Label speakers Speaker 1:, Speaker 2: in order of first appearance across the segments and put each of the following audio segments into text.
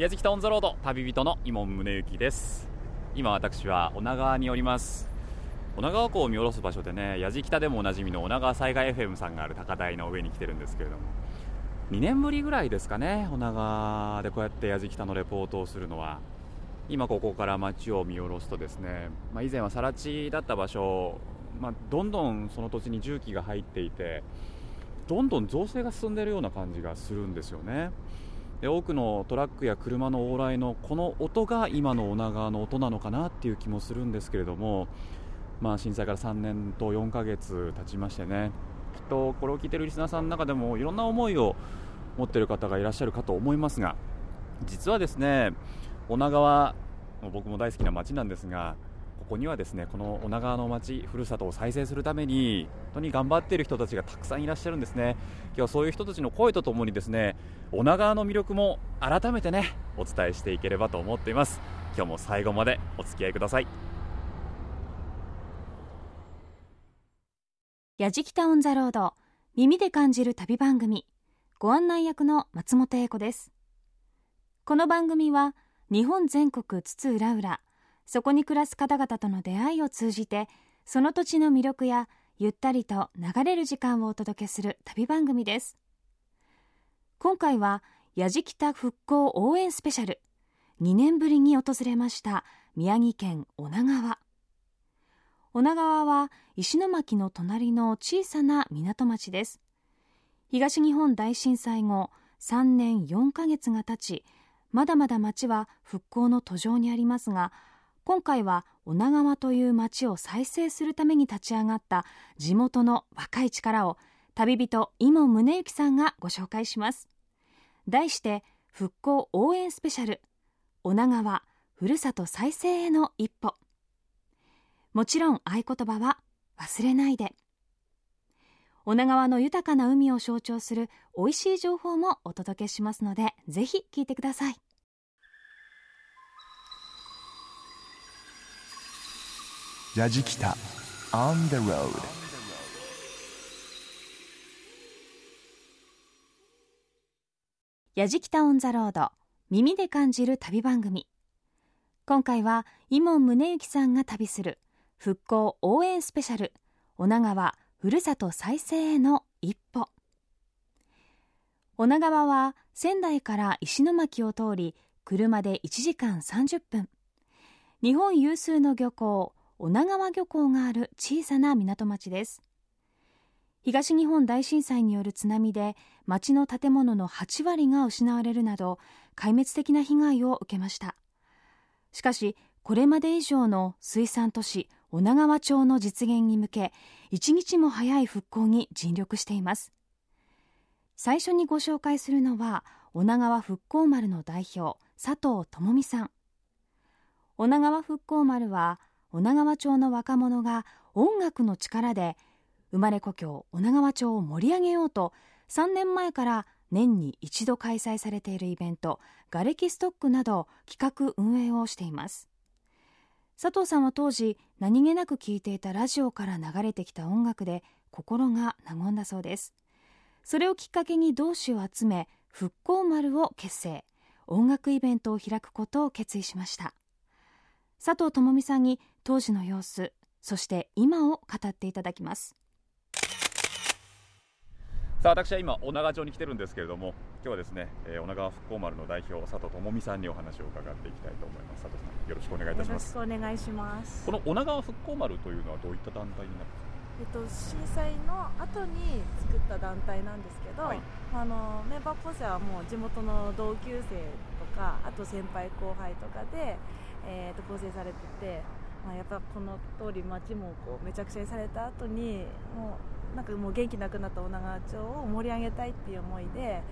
Speaker 1: 矢敷タオンザロード旅人の伊門宗行です。今私は女川におります。女川港を見下ろす場所でね矢敷北でもおなじみの女川災害 FM さんがある高台の上に来てるんですけれども。2年ぶりぐらいですかね女川でこうやって矢敷北のレポートをするのは。今ここから街を見下ろすとですね、まあ、以前は更地だった場所、まあ、どんどんその土地に重機が入っていてどんどん造成が進んでいるような感じがするんですよね。多くのトラックや車の往来のこの音が今の女川の音なのかなっていう気もするんですけれども、まあ、震災から3年と4ヶ月経ちましてねきっとこれを聞いているリスナーさんの中でもいろんな思いを持っている方がいらっしゃるかと思いますが実はですね女川僕も大好きな街なんですがここにはですねこの女川の町ふるさとを再生するために本当に頑張っている人たちがたくさんいらっしゃるんですね。今日はそういう人たちの声とともにですね女川の魅力も改めてねお伝えしていければと思っています。今日も最後までお付き合いください。
Speaker 2: やじきたオンザロード耳で感じる旅番組。ご案内役の松本英子です。この番組は日本全国津々浦々そこに暮らす方々との出会いを通じてその土地の魅力やゆったりと流れる時間をお届けする旅番組です。今回はやじきた復興応援スペシャル2年ぶりに訪れました宮城県女川。女川は石巻の隣の小さな港町です。東日本大震災後3年4ヶ月が経ちまだまだ町は復興の途上にありますが今回は女川という町を再生するために立ち上がった地元の若い力を旅人伊門宗行さんがご紹介します。題して復興応援スペシャル。女川ふるさと再生への一歩。もちろん合言葉は忘れないで。女川の豊かな海を象徴する美味しい情報もお届けしますのでぜひ聞いてください。
Speaker 3: ジャジキタ On the road
Speaker 2: やじきたオンザロード。耳で感じる旅番組。今回は伊門宗行さんが旅する復興応援スペシャル。女川ふるさと再生への一歩。女川は仙台から石巻を通り車で1時間30分。日本有数の漁港女川漁港がある小さな港町です。東日本大震災による津波で町の建物の8割が失われるなど壊滅的な被害を受けました。しかしこれまで以上の水産都市女川町の実現に向け一日も早い復興に尽力しています。最初にご紹介するのは女川復興丸の代表佐藤智美さん。女川復興丸は女川町の若者が音楽の力で生まれ故郷女川町を盛り上げようと3年前から年に一度開催されているイベント瓦礫ストックなど企画運営をしています。佐藤さんは当時何気なく聴いていたラジオから流れてきた音楽で心が和んだそうです。それをきっかけに同志を集め復興丸を結成。音楽イベントを開くことを決意しました。佐藤智美さんに当時の様子そして今を語っていただきます。
Speaker 1: さあ私は今女川町に来てるんですけれども今日はですね、えー、女川復興丸の代表佐藤智美さんにお話を伺っていきたいと思います。佐藤さんよろしくお願いいたします。
Speaker 4: よろしくお願いします。
Speaker 1: この女川復興丸というのはどういった団体になる？んですか
Speaker 4: えっと、震災の後に作った団体なんですけど、はい、あのメンバー構成はもう地元の同級生とかあと先輩後輩とかで、えー、と構成されてて、まあ、やっぱこの通り街もこうめちゃくちゃにされた後にもうなんかもう元気なくなった女川町を盛り上げたいっていう思いで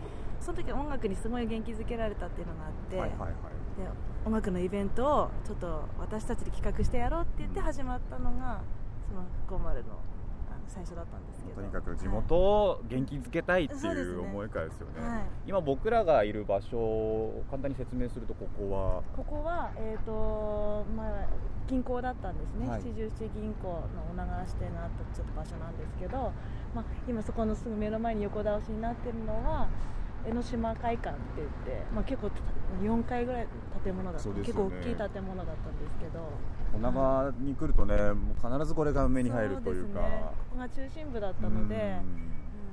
Speaker 4: その時音楽にすごい元気づけられたっていうのがあって、はいはいはい、で音楽のイベントをちょっと私たちで企画してやろうって言って始まったのがその福丸の最初だったんですけど。
Speaker 1: とにかく地元を元気づけたいっていう思いからですよね、はい、今僕らがいる場所を簡単に説明するとここは。
Speaker 4: ここは、えーとまあ、銀行だったんですね、はい、七十七銀行の女川支店があったちょっと場所なんですけど、まあ、今そこのすぐ目の前に横倒しになってるのは江ノ島会館って言って、まあ、結構4階ぐらいの建物だった、
Speaker 1: そうです
Speaker 4: 結構大きい建物だったんですけど
Speaker 1: 女川に来るとねもう必ずこれが目に入るというか。
Speaker 4: ね、ここが中心部だったので、
Speaker 1: うん。
Speaker 4: うん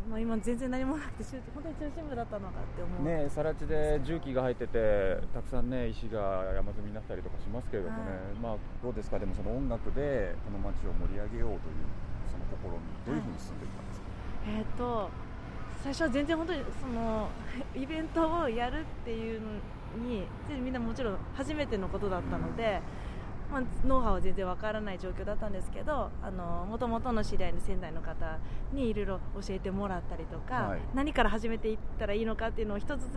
Speaker 4: まあ、今全然何もなくて中本当に中心部だったのかって思う、
Speaker 1: ね更地で重機が入っててたくさんね石が山積みになったりとかしますけれどもね、
Speaker 4: はい。
Speaker 1: まあどうですか？でもその音楽でこの街を盛り上げようというその試みどういうふうに進んでいったんですか、
Speaker 4: えっ、と最初は全然本当にその イベントをやるっていうのに全みんなもちろん初めてのことだったので、まあ、ノウハウは全然わからない状況だったんですけどもともとの知り合いの仙台の方にいろいろ教えてもらったりとか、
Speaker 1: はい。
Speaker 4: 何から始めていったらいいのかっていうのを一つず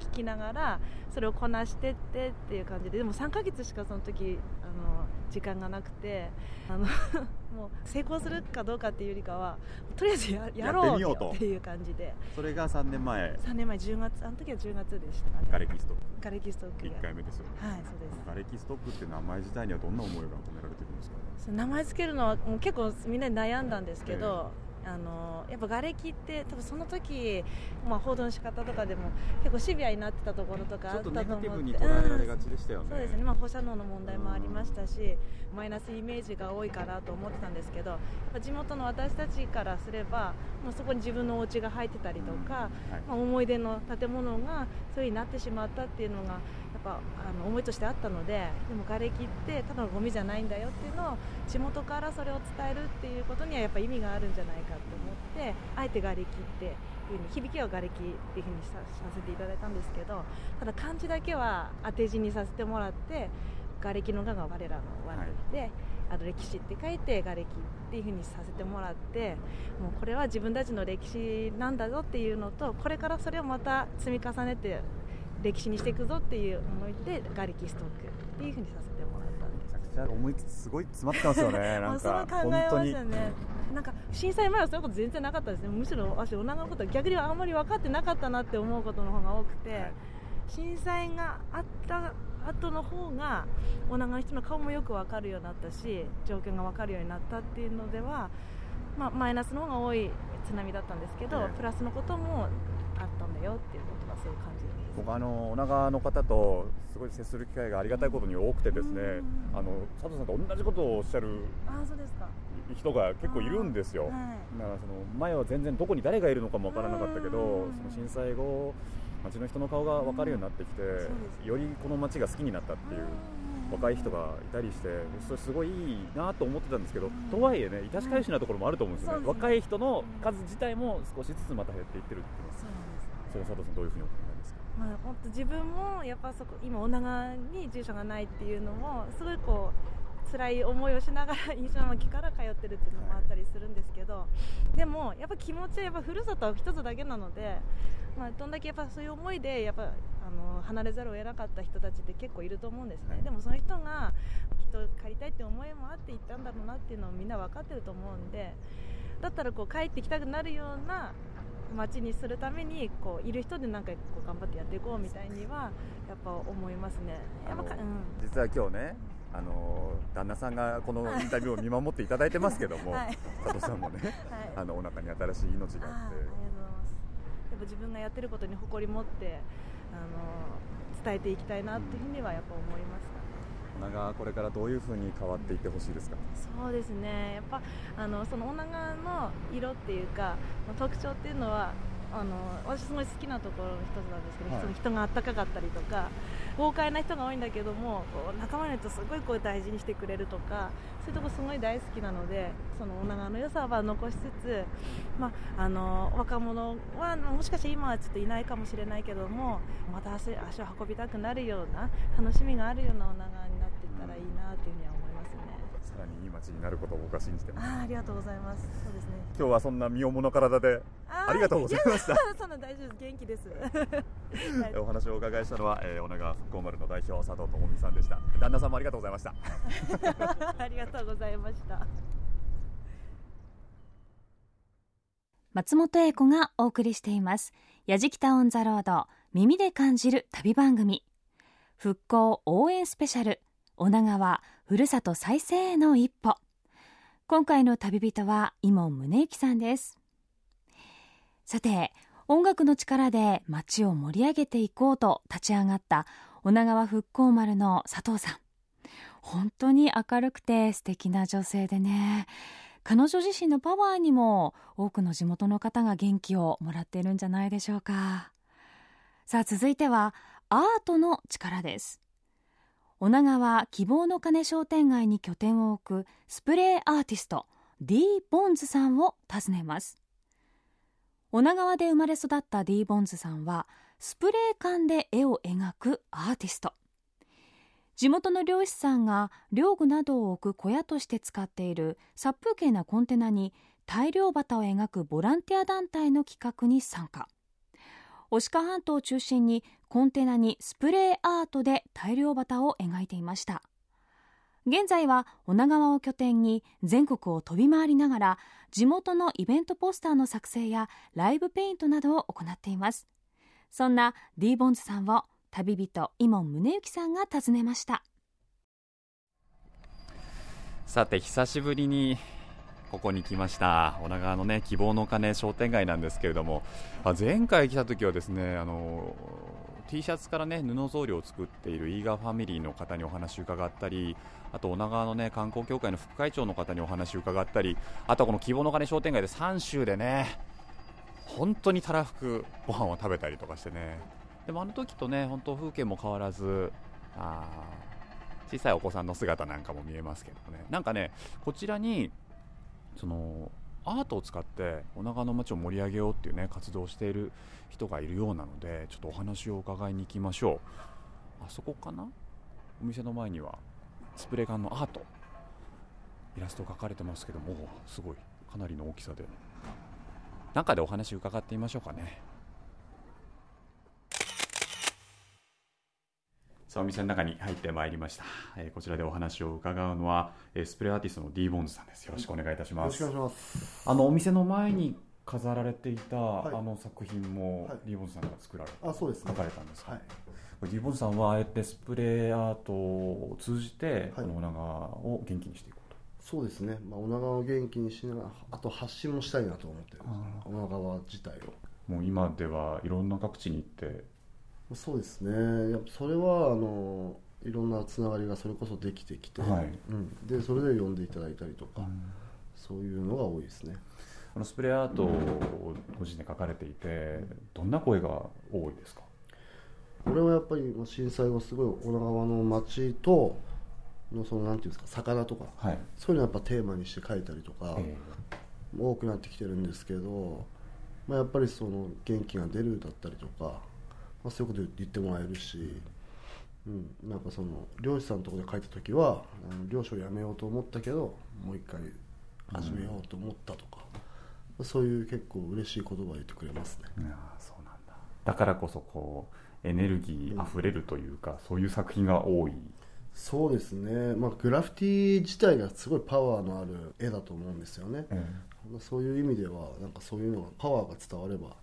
Speaker 4: つ聞きながらそれをこなしてってっていう感じででも3ヶ月しかその時あの時間がなくてあの もう成功するかどうかっていうよりかはとりあえずややろうっていう感じで。
Speaker 1: それが3年前。
Speaker 4: 3年前10月あの時は10月でしたかね。
Speaker 1: ガレキストッ
Speaker 4: ガレキストック
Speaker 1: ク
Speaker 4: で。
Speaker 1: 1回目ですよね。
Speaker 4: はいそうです。
Speaker 1: ガレキストックって名前自体にはどんな思いが込められてるんですか？
Speaker 4: そう名前つけるのはもう結構みんなで悩んだんですけど、あのやっぱ瓦礫って多分その時、まあ、報道の仕方とかでも結構シビアになってたところとかあったと思って
Speaker 1: っとネガティブに捉えられがちでしたよね、
Speaker 4: そうですね、まあ、放射能の問題もありましたし、マイナスイメージが多いかなと思ってたんですけど、やっぱ地元の私たちからすれば、もうそこに自分のお家が入ってたりとか、
Speaker 1: はい。
Speaker 4: まあ、思い出の建物がそういう風になってしまったっていうのが、やっぱあの思いとしてあったので、でも瓦礫ってただのゴミじゃないんだよっていうのを、地元からそれを伝えるっていうことにはやっぱ意味があるんじゃないかと思って、あえて瓦礫っていう風に響きは瓦礫っていう風にささせていただいたんですけどただ漢字だけは当て字にさせてもらって瓦礫の瓦が我らの我で、あの歴史って書いて瓦礫っていう風にさせてもらってもうこれは自分たちの歴史なんだぞっていうのとこれからそれをまた積み重ねて歴史にしていくぞっていう思いで瓦礫ストックっていう風にさせてもらったんです。
Speaker 1: めちゃくちゃ思いすごい詰まってますよね なん
Speaker 4: もうそれ
Speaker 1: か
Speaker 4: 考えました
Speaker 1: 本当に。
Speaker 4: ねなんか震災前はそういうこと全然なかったです。ねむしろ私女のことは逆にあんまり分かってなかったなって思うことの方が多くて、
Speaker 1: はい。
Speaker 4: 震災があった後の方が女の人の顔もよく分かるようになったし状況が分かるようになったっていうのでは、まあ、マイナスの方が多い津波だったんですけど、
Speaker 1: ええ。
Speaker 4: プラスのこともあったんだよっていうことがそういう感じ
Speaker 1: 僕あの女川の方とすごい接する機会がありがたいことに多くてですね
Speaker 4: うん。
Speaker 1: あの佐藤さんと同じことをおっしゃる人が結構いるんですよ、
Speaker 4: はい。
Speaker 1: だからその前は全然どこに誰がいるのかもわからなかったけど
Speaker 4: うん。
Speaker 1: その震災後街の人の顔が分かるようになってきてよりこの街が好きになったっていう若い人がいたりしてそれすごいいいなと思ってたんですけどとはいえね致し返しなところもあると思うんですよね。若い人の数自体も少しずつまた減っていってるっていう。
Speaker 4: そ
Speaker 1: れは佐藤さんどういうふうにお考えですか
Speaker 4: まあ、本当自分もやっぱそこ今女川に住所がないっていうのもすごいこう辛い思いをしながら石巻から通ってるっていうのもあったりするんですけど、でもやっぱ気持ちはやっぱふるさとは一つだけなので、まあ、どんだけやっぱそういう思いでやっぱあの離れざるを得なかった人たちって結構いると思うんですね、
Speaker 1: はい。
Speaker 4: でもその人がきっと帰りたいって思いもあって行ったんだろうなっていうのをみんな分かってると思うんでだったらこう帰ってきたくなるような街にするためにこういる人でなんかこう頑張ってやっていこうみたいにはやっぱ思いますね。うん
Speaker 1: 実は今日ねあの旦那さんがこのインタビューを見守っていただいてますけども、
Speaker 4: はい
Speaker 1: 佐藤さんもね
Speaker 4: はい
Speaker 1: あのお腹に新しい命があって
Speaker 4: ありがとうございます。やっぱ自分がやってることに誇り持ってあの伝えていきたいなっていうふうにはやっぱ思いますかね。
Speaker 1: 女川これからどういうふうに変わっていってほしいですか？
Speaker 4: そうですね、やっぱあのその女川の色っていうか、特徴っていうのは、あの私、すごい好きなところの一つなんですけど、
Speaker 1: はい。
Speaker 4: その人があったかかったりとか、豪快な人が多いんだけども、こう仲間の人、すごいこう大事にしてくれるとか、そういうとこすごい大好きなので、その女川の良さは残しつつ、まあ、あの若者はもしかして今はちょっといないかもしれないけども、また足足を運びたくなるような、楽しみがあるような女川にいいいなというふうには思いますね。
Speaker 1: さらにいい街になることを僕は信じてます
Speaker 4: あーありがとうございます。そうですね。
Speaker 1: 今日はそんな身重の体で
Speaker 4: あ
Speaker 1: りがとうございました
Speaker 4: やそんな大丈夫です。元気です。
Speaker 1: お話をお伺いしたのは、えー、女川復興丸の代表佐藤智美さんでした旦那さんもありがとうございました
Speaker 4: 夫 ありがとうございました。
Speaker 2: 松本英子がお送りしています。やじきたオンザロード耳で感じる旅番組復興応援スペシャル女川ふるさと再生への一歩。今回の旅人は伊門宗行さんです。さて音楽の力で街を盛り上げていこうと立ち上がった女川復興丸の佐藤さん。本当に明るくて素敵な女性でね。彼女自身のパワーにも多くの地元の方が元気をもらっているんじゃないでしょうか。さあ続いてはアートの力です。女川希望の鐘商店街に拠点を置くスプレーアーティスト D ボンズさんを訪ねます。女川で生まれ育った D ボンズさんはスプレー缶で絵を描くアーティスト。地元の漁師さんが漁具などを置く小屋として使っている殺風景なコンテナに大量旗を描くボランティア団体の企画に参加。牡鹿半島を中心にコンテナにスプレーアートで大量旗を描いていました。現在は女川を拠点に全国を飛び回りながら地元のイベントポスターの作成やライブペイントなどを行っています。そんな D ボンズさんを旅人伊門宗行さんが訪ねました。
Speaker 1: さて久しぶりにここに来ました。女川のね希望の鐘商店街なんですけれども。前回来た時はですねあの T シャツからね布草履を作っているイーガーファミリーの方にお話を伺ったりあと女川のね観光協会の副会長の方にお話を伺ったりあとはこの希望の鐘商店街で3週でね本当にたらふくご飯を食べたりとかしてね。でもあの時とね本当風景も変わらずあ小さいお子さんの姿なんかも見えますけどね。なんかねこちらにそのアートを使ってお腹の街を盛り上げようっていうね活動をしている人がいるようなのでちょっとお話を伺いに行きましょう。あそこかな？お店の前にはスプレー缶のアート。イラスト描かれてますけどもすごい。かなりの大きさで。中でお話伺ってみましょうかね。さあお店の中に入ってまいりました、えー、こちらでお話を伺うのは、えー、スプレーアーティストの D ボンズさんです。よろしくお願いいたします、
Speaker 5: よろしくお願いします。
Speaker 1: あのお店の前に飾られていた、はい、あの作品も、はい、D ボンズさんが作られ
Speaker 5: あそうです、
Speaker 1: ね、書かれたんですか、
Speaker 5: はい。
Speaker 1: ディボンさんはあえてスプレーアートを通じて、この女川を元気にしていこうと。
Speaker 5: そうですね、まあ、女川を元気にしながらあと発信もしたいなと思ってる女川自体を。
Speaker 1: もう今ではいろんな各地に行って
Speaker 5: そうですね。やっぱそれはあのいろんなつながりがそれこそできてきて、はい。うん、でそれで呼んでいただいたりとか、うん、そういうのが多いですね。
Speaker 1: あのスプレーアートをご自身で書かれていてどんな声が多いですか？
Speaker 5: 俺はやっぱり震災後すごい女川の町とのそのなんていうんですか魚とか、はい、そういうのやっぱテーマにして書いたりとか、えー、多くなってきてるんですけど、まあ、やっぱりその元気が出るだったりとか、まあ、そういうこと言ってもらえるし、うん、なんかその漁師さんのところで書いた時は漁師を辞めようと思ったけどもう一回始めようと思ったとか、うん、そういう結構嬉しい言葉を言ってくれますね。
Speaker 1: そうなんだ。だからこそこうエネルギーあふれるというか、うん、そういう作品が多い。
Speaker 5: そうですね、まあ、グラフィティ自体がすごいパワーのある絵だと思うんですよね、うん、そういう意味ではなんかそういうのがパワーが伝われば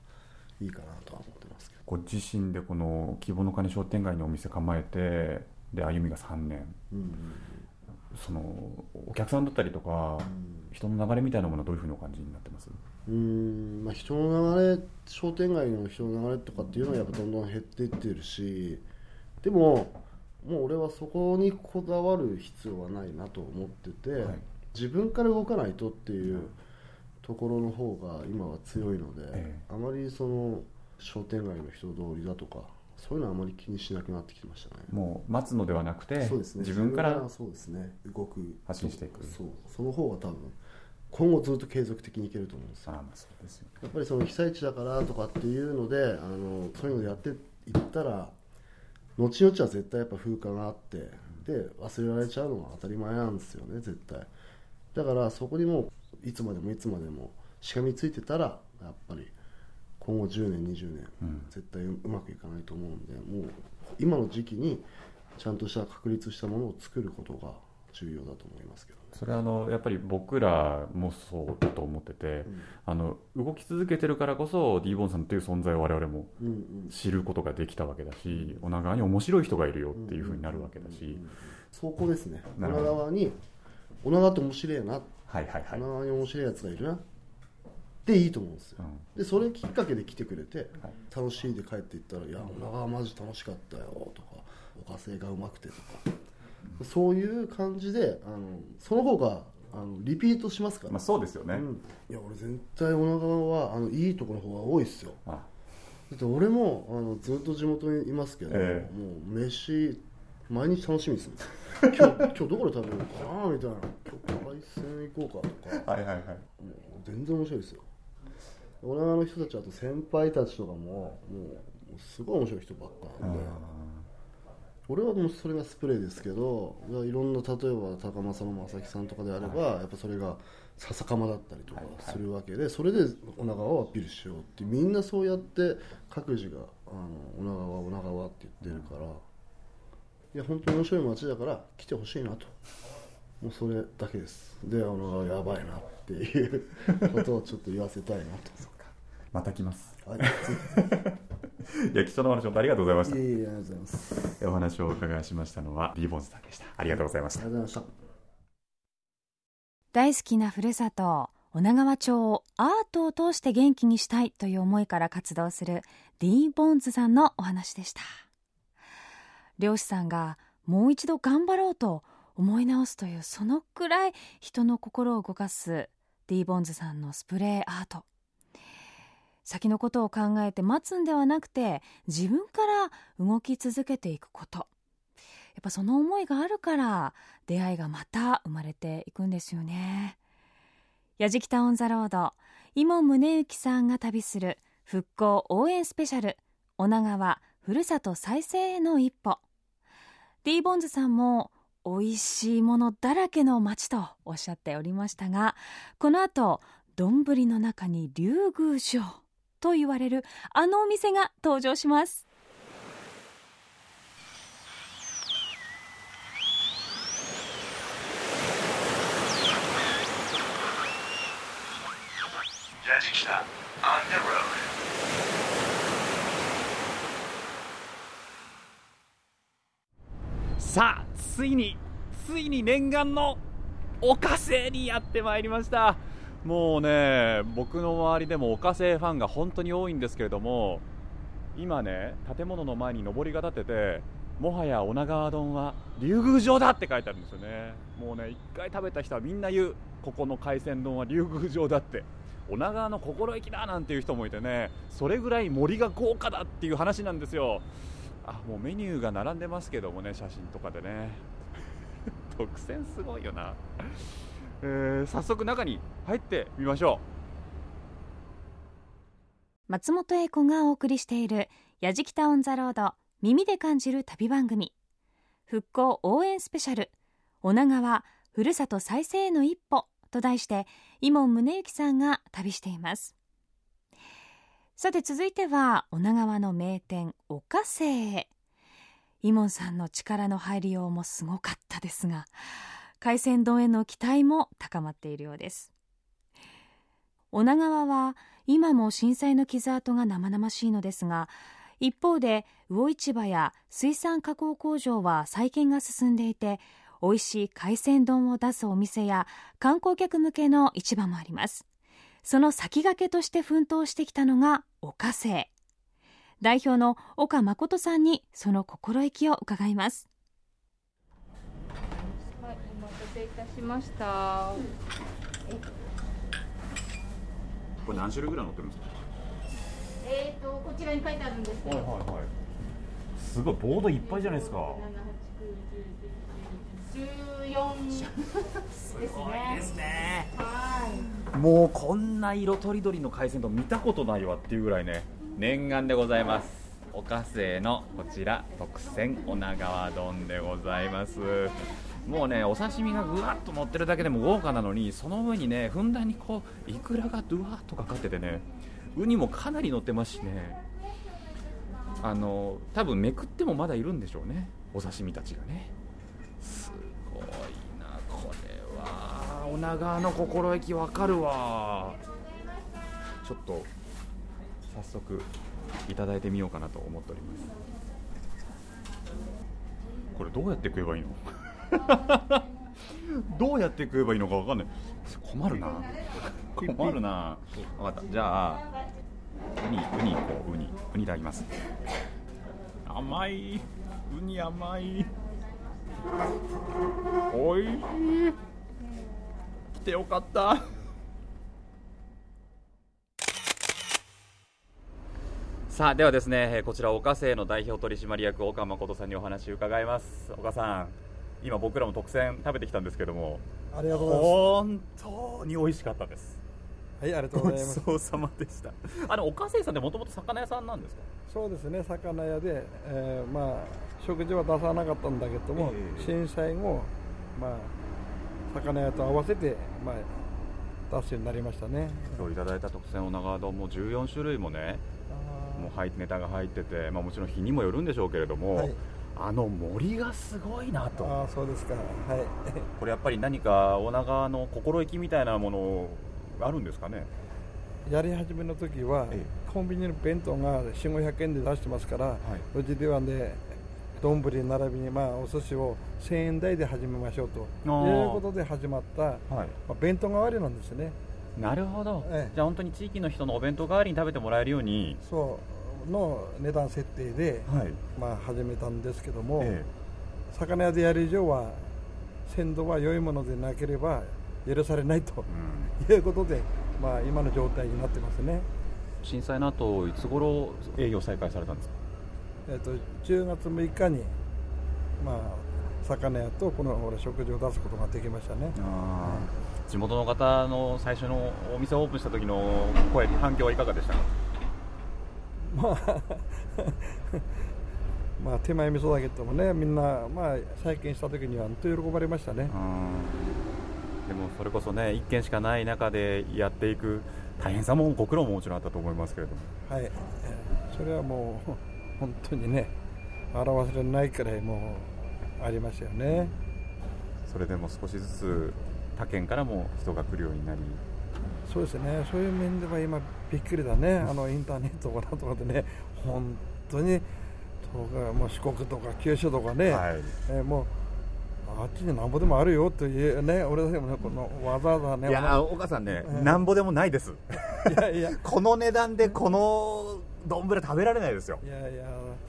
Speaker 5: いいかなとは思ってますけど。
Speaker 1: ご自身でこの希望の鐘商店街にお店構えてで歩みが3年、うんうんうん、そのお客さんだったりとか、うん、人の流れみたいなものはどういうふうにお感じになってます？
Speaker 5: うんまあ、人の流れ商店街の人の流れとかっていうのはやっぱどんどん減っていってるしでももう俺はそこにこだわる必要はないなと思ってて、はい、自分から動かないとっていうところの方が今は強いので、ええ、あまりその商店街の人通りだとかそういうのはあまり気にしなくなってきてましたね。
Speaker 1: もう待つのではなくてそうです、ね、自分から
Speaker 5: そうですね。動く
Speaker 1: 発信していく。
Speaker 5: そう。その方が多分今後ずっと継続的にいけると思うんですよ。
Speaker 1: あまあそうですよ、
Speaker 5: やっぱりその被災地だからとかっていうのであのそういうのでやっていったら後々は絶対やっぱ風化があってで忘れられちゃうのが当たり前なんですよね絶対。だからそこにもういつまでもいつまでもしがみついてたらやっぱり今後10年20年、うん、絶対うまくいかないと思うんでもう今の時期にちゃんとした確立したものを作ることが重要だと思いますけど、ね、
Speaker 1: それはあのやっぱり僕らもそうだと思ってて、うん、あの動き続けてるからこそ D ボンさんという存在を我々も知ることができたわけだし、うん、女川に面白い人がいるよっていうふうになるわけだし、
Speaker 5: そこですね。女川に女川って面白いな、
Speaker 1: はいはいはい、
Speaker 5: 女川に面白いやつがいる？なでいいと思うんですよ、でそれきっかけで来てくれて、楽しいで帰っていったら「いや女川マジ楽しかったよ」とか「おかせがうまくて」とか。そういう感じであのその方があのリピートしますから、
Speaker 1: まあ、そうですよね、うん、
Speaker 5: いや俺絶対女川はあのいいところの方が多いですよ。だって俺もあのずっと地元にいますけど、えー、もう飯毎日楽しみです 今日今日どこで食べようかなみたいな。今日海鮮行こうかとか。はいはいはい。もう全然面白いですよ。女川の人たちあと先輩たちとかももうすごい面白い人ばっかなんで。俺はもうそれがスプレーですけどいろんな例えば高政の正木さんとかであれば、やっぱそれが笹かまだったりとかするわけで、それで女川をアピールしようってみんなそうやって各自があの女川女川って言ってるから、いや本当に面白い街だから来てほしいなともうそれだけですで女川やばいなっていうことをちょっと言わせたいなと
Speaker 1: また来ますはいいや貴重なお話本当ありがとうございました。
Speaker 5: いえいえありがとうございます。
Speaker 1: お話をお伺いしましたのは B ボンズさんでした。ありがとうございました。
Speaker 5: ありがとうございました。
Speaker 2: 大好きなふるさと女川町をアートを通して元気にしたいという思いから活動する D ボンズさんのお話でした。漁師さんがもう一度頑張ろうと思い直すというそのくらい人の心を動かす D ボンズさんのスプレーアート。先のことを考えて待つんではなくて自分から動き続けていくこと。やっぱその思いがあるから出会いがまた生まれていくんですよね。やじきたオン・ザ・ロード今宗行さんが旅する復興応援スペシャル女川ふるさと再生への一歩。D ボンズさんも美味しいものだらけの街とおっしゃっておりましたがこの後丼の中に竜宮城と言われるあのお店が登場します。
Speaker 1: さあついについに念願の岡星にやってまいりましたもうね、僕の周りでも岡製ファンが本当に多いんですけれども、今ね、建物の前に上りが立てて、もはや女川丼は竜宮城だって書いてあるんですよね。もうね、一回食べた人はみんな言う、ここの海鮮丼は竜宮城だって。女川の心意気だなんていう人もいてね、それぐらい森が豪華だっていう話なんですよ。あ、もうメニューが並んでますけどもね、写真とかでね。特選すごいよな。えー、早速中に入ってみましょ
Speaker 2: う松本英子がお送りしている「やじきたオン・ザ・ロード耳で感じる旅番組」復興応援スペシャル「女川ふるさと再生への一歩」と題して伊門宗行さんが旅していますさて続いては女川の名店岡生へ。伊門さんの力の入りようもすごかったですが海鮮丼への期待も高まっているようです。女川は今も震災の傷跡が生々しいのですが一方で魚市場や水産加工工場は再建が進んでいて美味しい海鮮丼を出すお店や観光客向けの市場もあります。その先駆けとして奮闘してきたのが岡製代表の岡誠さんにその心意気を伺います。
Speaker 6: せいたしました。
Speaker 1: これ何種類ぐらい載ってるんですか？
Speaker 6: えっ、ー、とこちらに書いてあるんですけど、はいはいはい、
Speaker 1: すごいボードいっぱいじゃないですか。
Speaker 6: 14ですね
Speaker 1: ですね。はいもうこんな色とりどりの海鮮丼見たことないわっていうぐらいね念願でございます。おかせのこちら特選女川丼でございます。もうねお刺身がぐわっと乗ってるだけでも豪華なのにその上にねふんだんにこういくらがドゥワっとかかっててねウニもかなり乗ってますしね。あの多分めくってもまだいるんでしょうねお刺身たちがね。ごいなこれは。女川の心意気わかるわ。ちょっと早速いただいてみようかなと思っております。これどうやって食えばいいの？どうやって食えばいいのか分かんない。困るな。困るな。分かった。じゃあウニウニこう。ウニウニいただきます。甘い。ウニ甘い。おいしい。来てよかった。さあではですねこちら岡製の代表取締役岡誠さんにお話を伺います。岡さん今僕らも特選食べてきたんですけども
Speaker 7: ありがとうございま
Speaker 1: 本当に美味しかったです。
Speaker 7: すはいありがとうございます。
Speaker 1: ごちそうさまでした。あの岡製さんってもともと魚屋さんなんですか？
Speaker 7: そうですね魚屋で、えーまあ食事は出さなかったんだけども、
Speaker 1: ええ。
Speaker 7: 震災後まあ魚屋と合わせてまあ出すようになりましたね。
Speaker 1: 今日いただいた特選お長丼も14種類もねもう入ネタが入ってて、まあ、もちろん日にもよるんでしょうけれども、
Speaker 7: はい。
Speaker 1: あの森がすごいなと。
Speaker 7: ああそうですか。はい。
Speaker 1: これやっぱり何か女川の心意気みたいなものあるんですかね？
Speaker 7: やり始めの時は、
Speaker 1: え
Speaker 7: コンビニの弁当が4500円で出してますから、うちではね丼並びに、まあ、お寿司を1000円台で始めましょうということで始まった、
Speaker 1: はい。
Speaker 7: まあ、弁当代わりなんですね。
Speaker 1: なるほど、
Speaker 7: ええ。
Speaker 1: じゃあ本当に地域の人のお弁当代わりに食べてもらえるように、
Speaker 7: そうの値段設定で、
Speaker 1: はい。
Speaker 7: まあ、始めたんですけども、
Speaker 1: え
Speaker 7: 魚屋でやる以上は鮮度は良いものでなければ許されないと
Speaker 1: えうん。
Speaker 7: いうことで、まあ、今の状態になってますね、
Speaker 1: 震災の後いつ頃営業再開されたんですか？
Speaker 7: えっと10月6日に、まあ、魚屋とこのほら食事を出すことができましたね。
Speaker 1: 地元の方の最初のお店をオープンした時の声反響はいかがでしたか？
Speaker 7: まあ まあ手前味噌だけどもねみんな、まあ、再建した時には本当喜ばれましたね。
Speaker 1: でもそれこそね一軒しかない中でやっていく大変さもご苦労ももちろんあったと思いますけれども。
Speaker 7: はい、えーそれはもう本当にね表せれないくらいもうありましたよね。
Speaker 1: それでも少しずつ他県からも人が来るようになり。
Speaker 7: そうですね。そういう面では今びっくりだね。あのインターネットとかなんとかでね本当に東海もう四国とか九州とかね、
Speaker 1: はい。
Speaker 7: えーもうあっちになんぼでもあるよというね俺でもねこのわざわざね
Speaker 1: いや岡さんね、なんぼでもないです。
Speaker 7: いやいや。
Speaker 1: この値段でこの丼食べられないですよ。
Speaker 7: いやいや。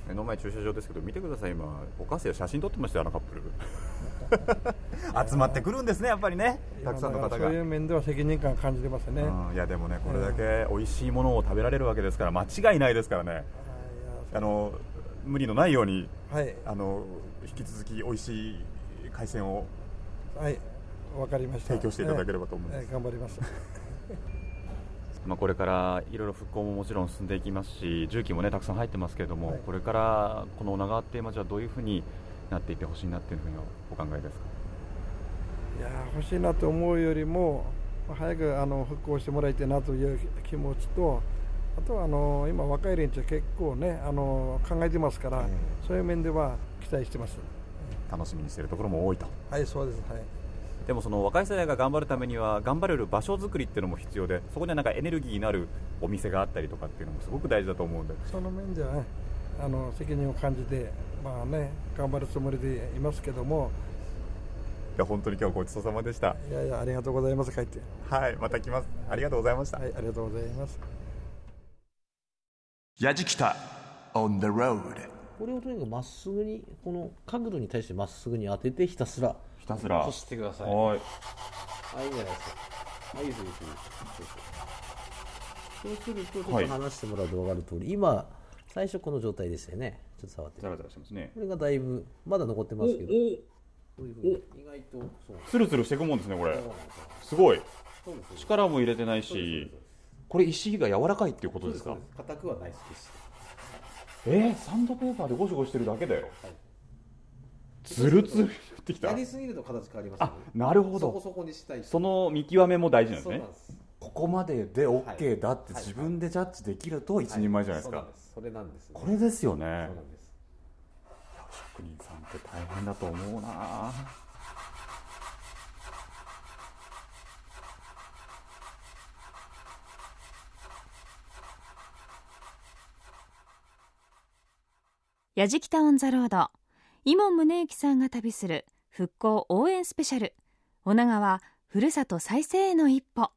Speaker 1: 目の前駐車場ですけど見てください今。お母さん写真撮ってましたよあのカップル集まってくるんですねやっぱりね。たくさんの方が。
Speaker 7: そういう面では責任感感じてますね、
Speaker 1: うんいやでもねこれだけ美味しいものを食べられるわけですから間違いないですからね。あの無理のないように
Speaker 7: はい。
Speaker 1: あの引き続き美味しい海鮮を
Speaker 7: はいわかりました。
Speaker 1: 提供していただければと思います。
Speaker 7: ええええ頑張ります
Speaker 1: まあ、これからいろいろ復興ももちろん進んでいきますし重機もねたくさん入ってますけれども、
Speaker 7: はい。
Speaker 1: これからこの女川っていう街はどういうふうになっていってほしいなっていうふうにお考えですか？
Speaker 7: いやー欲しいなと思うよりもまあ早くあの復興してもらいたいなという気持ちとあとはあの今若い連中結構ねあの考えてますから、そういう面では期待してます。
Speaker 1: 楽しみにしているところも多いと。
Speaker 7: はいそうです。はい
Speaker 1: でもその若い世代が頑張るためには頑張れる場所づくりっていうのも必要でそこにはなんかエネルギーになるお店があったりとかっていうのもすごく大事だと思うんで。
Speaker 7: その面ではねあの責任を感じてまあね頑張るつもりでいますけども。
Speaker 1: いや本当に今日ごちそうさまでした。
Speaker 7: いやいやありがとうございます帰って。
Speaker 1: はいまた来ます。ありがとうございました、
Speaker 7: はいありがとうございます。
Speaker 3: やじきた on the road
Speaker 8: これをとにかくまっすぐにこの角度に対してまっすぐに当ててひたすら
Speaker 1: ひたすら。
Speaker 8: こすってください。
Speaker 1: はい。
Speaker 8: あいいんじゃないですか。はいいいですいいですそうするとちょっ
Speaker 1: はい。
Speaker 8: と離してもらうと分かる通り、今最初この状態でしたよね。ちょっと触って
Speaker 1: ザラザラして。ますね
Speaker 8: これがだいぶまだ残ってますけど。こういうふうに？意外とそう
Speaker 1: ツルツルしていくもんですねこれ。すごい。力も入れてないしこれ石が柔らかいっていうことですか？
Speaker 8: 硬くはないです。
Speaker 1: えー、サンドペーパーでゴシゴシしてるだけだよ、ツルツルになってきた。
Speaker 8: やりすぎると形変わります
Speaker 1: あなるほど。
Speaker 8: そこそこにしたい
Speaker 1: その見極めも大事なんですね。ここまでで OK だって自分でジャッジできると一人前じゃないですか、
Speaker 8: そうなんです。それなんです
Speaker 1: これですよね。
Speaker 8: そうなんです。
Speaker 1: 職人さんって大変だと思うな。
Speaker 2: やじきたオンザロード伊門宗行さんが旅する復興応援スペシャル。女川ふるさと再生への一歩。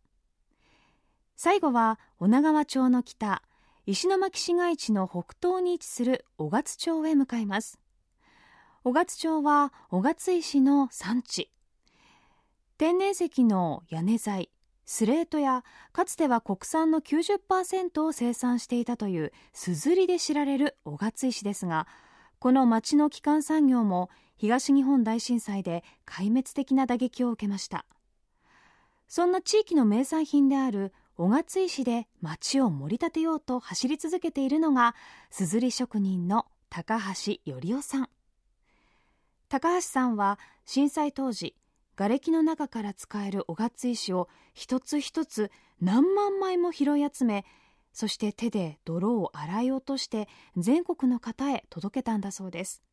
Speaker 2: 最後は女川町の北石巻市街地の北東に位置する雄勝町へ向かいます。雄勝町は雄勝石の産地。天然石の屋根材スレートやかつては国産の90%を生産していたというすずりで知られる雄勝石ですがこの町の基幹産業も東日本大震災で壊滅的な打撃を受けました。そんな地域の名産品である雄勝石で町を盛り立てようと走り続けているのがすずり職人の高橋よりおさん。高橋さんは震災当時瓦礫の中から使える雄勝石を一つ一つ何万枚も拾い集めそして手で泥を洗い落として全国の方へ届けたんだそうです。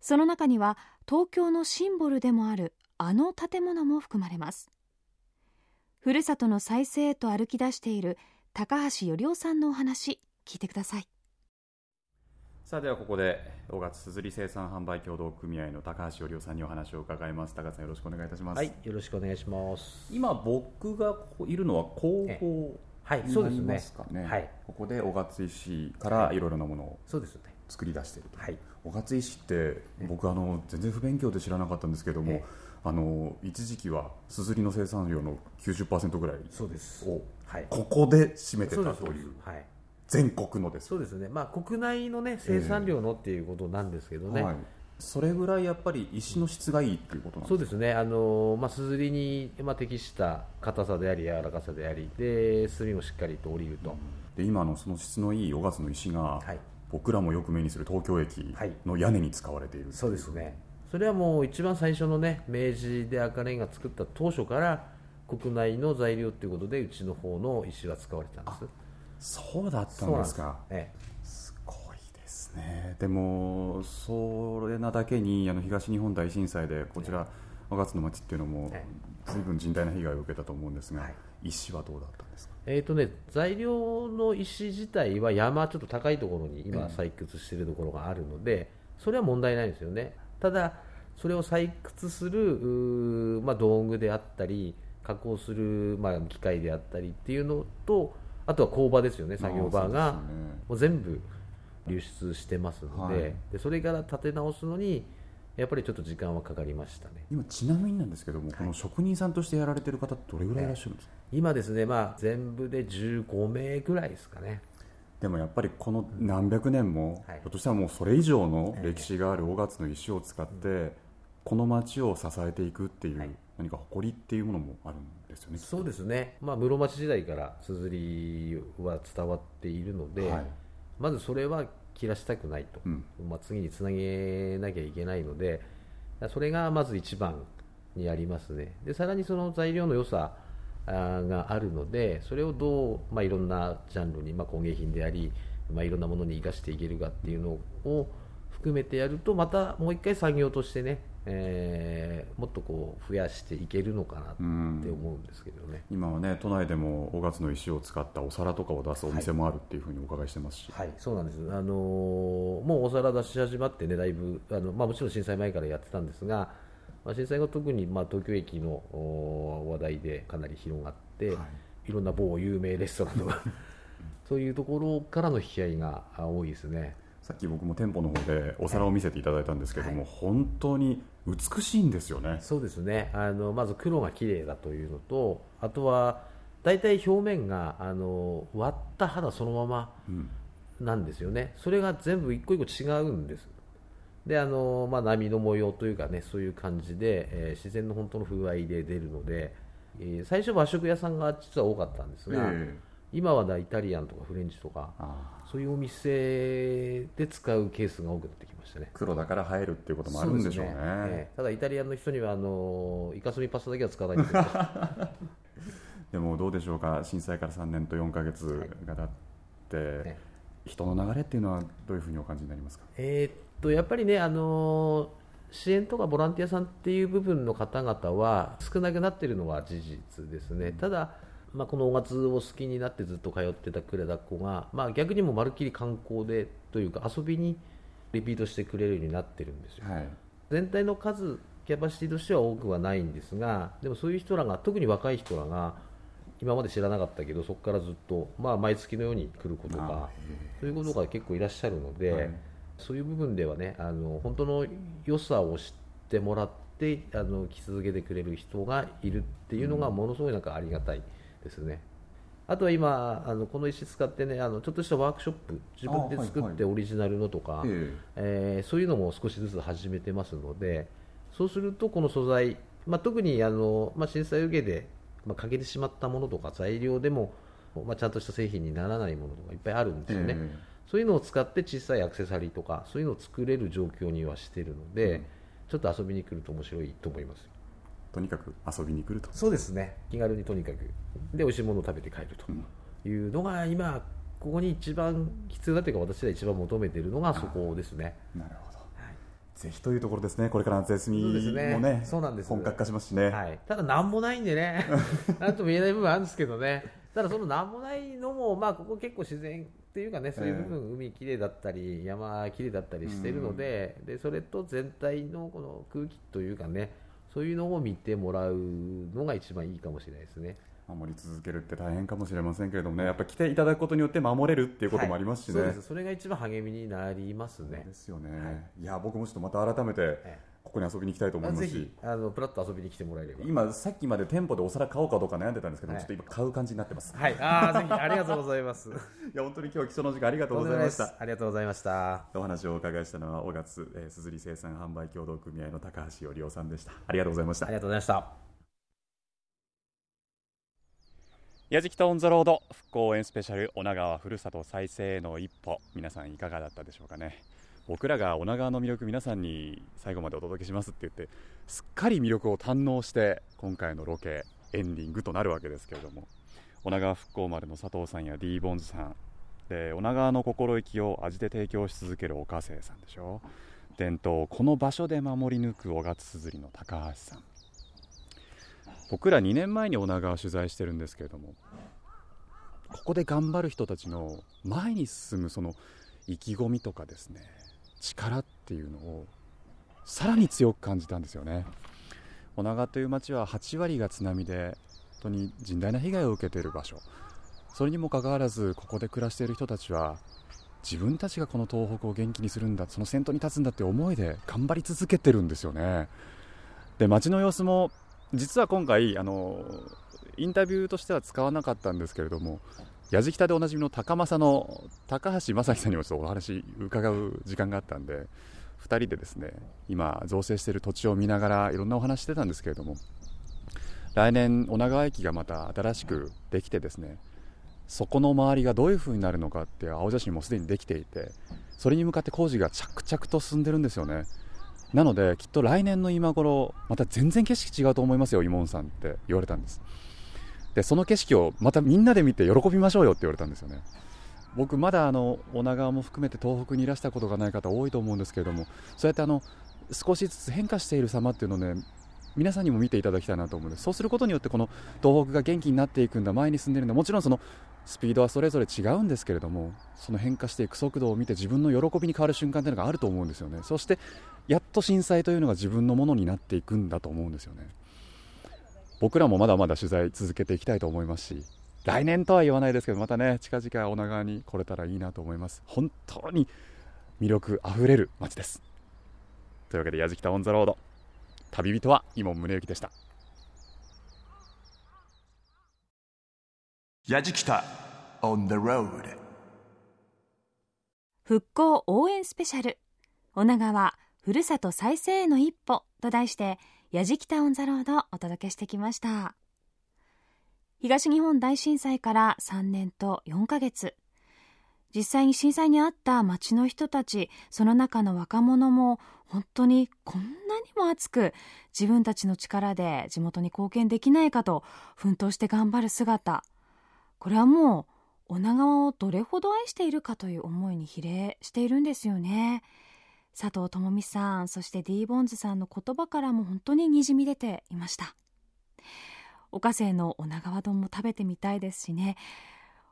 Speaker 2: その中には東京のシンボルでもあるあの建物も含まれます。ふるさとの再生へと歩き出している高橋よりおさんのお話聞いてください。
Speaker 1: さあではここで大勝すずり生産販売協同組合の高橋よりおさんにお話を伺います。高橋さんよろしくお願いいたします。
Speaker 8: はいよろしくお願いします。
Speaker 1: 今僕がいるのは工房
Speaker 8: はいそうですね。
Speaker 1: ね。
Speaker 8: はい。
Speaker 1: ここで小勝石からい。ろいろなものを
Speaker 8: そうですね。
Speaker 1: 作り出していると、
Speaker 8: はい、
Speaker 1: 小勝石って僕あの全然不勉強で知らなかったんですけども、あの一時期はすずりの生産量の90%ぐらいを
Speaker 8: はい。
Speaker 1: ここで占めてた
Speaker 8: そうです
Speaker 1: という
Speaker 8: はい。
Speaker 1: 全国のです。
Speaker 8: そうですね、まあ、国内の、ね、生産量のっていうことなんですけどね、
Speaker 1: はい、それぐらいやっぱり石の質がいいっていうことなんです
Speaker 8: そうですね、あのまあ、すずりに、まあ、適した硬さであり、柔らかさであり、で炭もしっかりと降りると、
Speaker 1: で今のその質のいい雄勝の石が、僕らもよく目にする東京駅の屋根に使われている、
Speaker 8: そうですね、それはもう一番最初のね、明治で赤レンガ作った当初から、国内の材料ということで、うちの方の石は使われてたんです。
Speaker 1: そうだったんですか。
Speaker 8: え
Speaker 1: すごいですね。でもそれなだけにあの東日本大震災でこちら雄勝の町っていうのも随分甚大な被害を受けたと思うんですが、石はどうだったんですか？
Speaker 8: えーとね、材料の石自体は山ちょっと高いところに今
Speaker 1: ええ。
Speaker 8: 採掘しているところがあるのでそれは問題ないんですよね。ただそれを採掘するまあ、道具であったり加工する、まあ、機械であったりっていうのとあとは工場ですよね作業場が。もう全部流出してますので,、
Speaker 1: はい。
Speaker 8: でそれから立て直すのにやっぱりちょっと時間はかかりましたね。
Speaker 1: 今ちなみになんですけども、この職人さんとしてやられてる方どれぐらいいらっしゃるんですか、
Speaker 8: 今ですね、まあ、全部で15名ぐらいですかね。
Speaker 1: でもやっぱりこの何百年も、ひょっとしたらもうそれ以上の歴史がある雄勝の石を使って、この町を支えていくっていう、何か誇りっていうものもあるんですよね
Speaker 8: そうですね、まあ、室町時代からすずりは伝わっているので、
Speaker 1: はい
Speaker 8: まずそれは切らしたくないと、
Speaker 1: うん。
Speaker 8: まあ、次につなげなきゃいけないので、それがまず一番にありますね、でさらにその材料の良さがあるので、それをどう、まあ、いろんなジャンルに、まあ、工芸品であり、まあ、いろんなものに生かしていけるかっていうのを含めてやると、またもう一回産業としてね、えーもっとこう増やしていけるのかなって思うんですけどね。
Speaker 1: 今はね都内でも雄勝の石を使ったお皿とかを出すお店もあるっていうふうにお伺いしてますし、
Speaker 8: はい、そうなんです、あのーもうお皿出し始まってね、だいぶ、あのまあ、もちろん震災前からやってたんですが、まあ、震災後、特に、まあ、東京駅のお話題でかなり広がって、い、ろんな某有名レストランとか、そういうところからの引き合いがあ多いですね。
Speaker 1: さっき僕も店舗の方でお皿を見せていただいたんですけども、本当に美しいんですよね。
Speaker 8: そうですね。あのまず黒が綺麗だというのとあとは大体表面があの割った肌そのままなんですよね、それが全部一個一個違うんです。であの、まあ、波の模様というかねそういう感じで、えー自然の本当の風合いで出るので、えー最初和食屋さんが実は多かったんですが、
Speaker 1: え
Speaker 8: 今はだイタリアンとかフレンチとかそういうお店で使うケースが多くなってきましたね。
Speaker 1: 黒だから映えるっていうこともあるんでしょうね。
Speaker 8: そですええ。ただイタリアンの人にはあのイカスミパスタだけは使わないでください
Speaker 1: でもどうでしょうか。震災から3年と4か月が経って、人の流れっていうのはどういうふうにお感じになりますか？
Speaker 8: えーっとやっぱりね、あの支援とかボランティアさんっていう部分の方々は少なくなっているのは事実ですね、ただ、まあ、このお月を好きになってずっと通ってたクレダっ子が、まあ、逆にもまるっきり観光でというか遊びにリピートしてくれるようになってるんですよ、全体の数キャパシティとしては多くはないんですがでもそういう人らが特に若い人らが今まで知らなかったけどそこからずっと、まあ、毎月のように来ることがそういうことが結構いらっしゃるので、はい、そういう部分ではねあの本当の良さを知ってもらってあの来続けてくれる人がいるっていうのがものすごいなんかありがたいですね。あとは今あのこの石使ってねあのちょっとしたワークショップ自分で作ってオリジナルのとか、はいはい、えー、そういうのも少しずつ始めてますのでそうするとこの素材、まあ、特にあの、まあ、震災受けでまあ、欠けてしまったものとか材料でも、まあ、ちゃんとした製品にならないものとかいっぱいあるんですよね、えー、そういうのを使って小さいアクセサリーとかそういうのを作れる状況にはしているので、うん、ちょっと遊びに来ると面白いと思います
Speaker 1: とにかく遊びに来ると。
Speaker 8: そうですね。気軽にとにかく。で美味しいものを食べて帰ると。いうのが今ここに一番必要だというか私が一番求めているのがそこですね。
Speaker 1: なるほど。ぜひというところですね、これから夏休みもね、そうなんです。本格化しますしね、
Speaker 8: はい、ただ、なんもないんでね、なんとも言えない部分あるんですけどね、ただ、そのなんもないのも、まあ、ここ結構自然っていうかね、そういう部分、えー、海きれいだったり、山きれいだったりしてるので、でそれと全体のこの空気というかね、そういうのを見てもらうのが一番いいかもしれないですね。
Speaker 1: 守り続けるって大変かもしれませんけれどもね、やっぱ来ていただくことによって守れるっていうこともありますしね、はい、
Speaker 8: そそれが一番励みになりますね。
Speaker 1: ですよね、はい、いや僕もちょっとまた改めて、ここに遊びに行きたいと思いますし、
Speaker 8: あのプラッと遊びに来てもらえれば
Speaker 1: 今、さっきまで店舗でお皿買おうかどうか悩んでたんですけど、はい、ちょっと今、買う感じになってます。
Speaker 8: はい、あぜひありがとうございます。い
Speaker 1: や本当に今日は貴重な時間ありがとうございました。
Speaker 8: ありがとうございました。
Speaker 1: お話をお伺いしたのは、小月、えー、すずり生産販売協同組合の高橋よりおさんでした。ありがとうございました。
Speaker 8: ありがとうございました。
Speaker 1: やじきたオン・ザ・ロード復興応援スペシャル女川ふるさと再生への一歩皆さんいかがだったでしょうかね僕らが女川の魅力皆さんに最後までお届けしますって言ってすっかり魅力を堪能して今回のロケエンディングとなるわけですけれども女川復興までの佐藤さんや D ボンズさん。で女川の心意気を味で提供し続ける岡清さんでしょ。伝統をこの場所で守り抜く雄勝硯の高橋さん。僕ら2年前に女川取材してるんですけれどもここで頑張る人たちの前に進むその意気込みとかですね力っていうのをさらに強く感じたんですよね。女川という町は8割が津波で本当に甚大な被害を受けている場所。それにもかかわらずここで暮らしている人たちは自分たちがこの東北を元気にするんだその先頭に立つんだって思いで頑張り続けてるんですよね。で街の様子も実は今回あのインタビューとしては使わなかったんですけれどもやじきたでおなじみの高政の高橋正樹さんにもちょっとお話伺う時間があったんで2人でですね今造成している土地を見ながらいろんなお話してたんですけれども来年女川駅がまた新しくできてですねそこの周りがどういう風になるのかっていう青写真もすでにできていてそれに向かって工事が着々と進んでるんですよね。なのできっと来年の今頃また全然景色違うと思いますよ、イモンさんって言われたんです。でその景色をまたみんなで見て喜びましょうよって言われたんですよね。僕まだあの女川も含めて東北にいらしたことがない方多いと思うんですけれどもそうやってあの少しずつ変化している様っていうのをね皆さんにも見ていただきたいなと思うんです。そうすることによってこの東北が元気になっていくんだ前に進んでいるんだもちろんそのスピードはそれぞれ違うんですけれどもその変化していく速度を見て自分の喜びに変わる瞬間というのがあると思うんですよね。そしてやっと震災というのが自分のものになっていくんだと思うんですよね。僕らもまだまだ取材続けていきたいと思いますし来年とは言わないですけどまたね近々女川に来れたらいいなと思います。本当に魅力あふれる街です。というわけで矢敷田オンザロード。旅人は伊門宗行でした。
Speaker 3: 矢敷田 on the road
Speaker 2: 復興応援スペシャル。女川ふるさと再生への一歩と題して矢敷タウンザロードお届けしてきました。東日本大震災から3年と4ヶ月。実際に震災にあった町の人たちその中の若者も本当にこんなにも熱く自分たちの力で地元に貢献できないかと奮闘して頑張る姿。これはもう女川をどれほど愛しているかという思いに比例しているんですよね。佐藤智美さんそして D ボンズさんの言葉からも本当ににじみ出ていました岡生の女川丼も食べてみたいですしね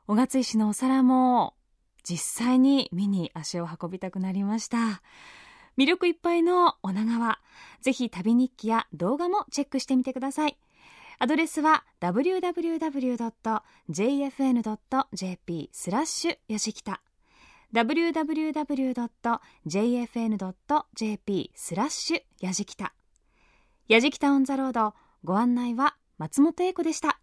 Speaker 2: 小勝石のお皿も実際に見に足を運びたくなりました魅力いっぱいの女川。ぜひ旅日記や動画もチェックしてみてください。アドレスは www.jfn.jp スラッシュやじきた www.jfn.jp スラッシュやじきたやじきたオンザロードご案内は松本英子でした。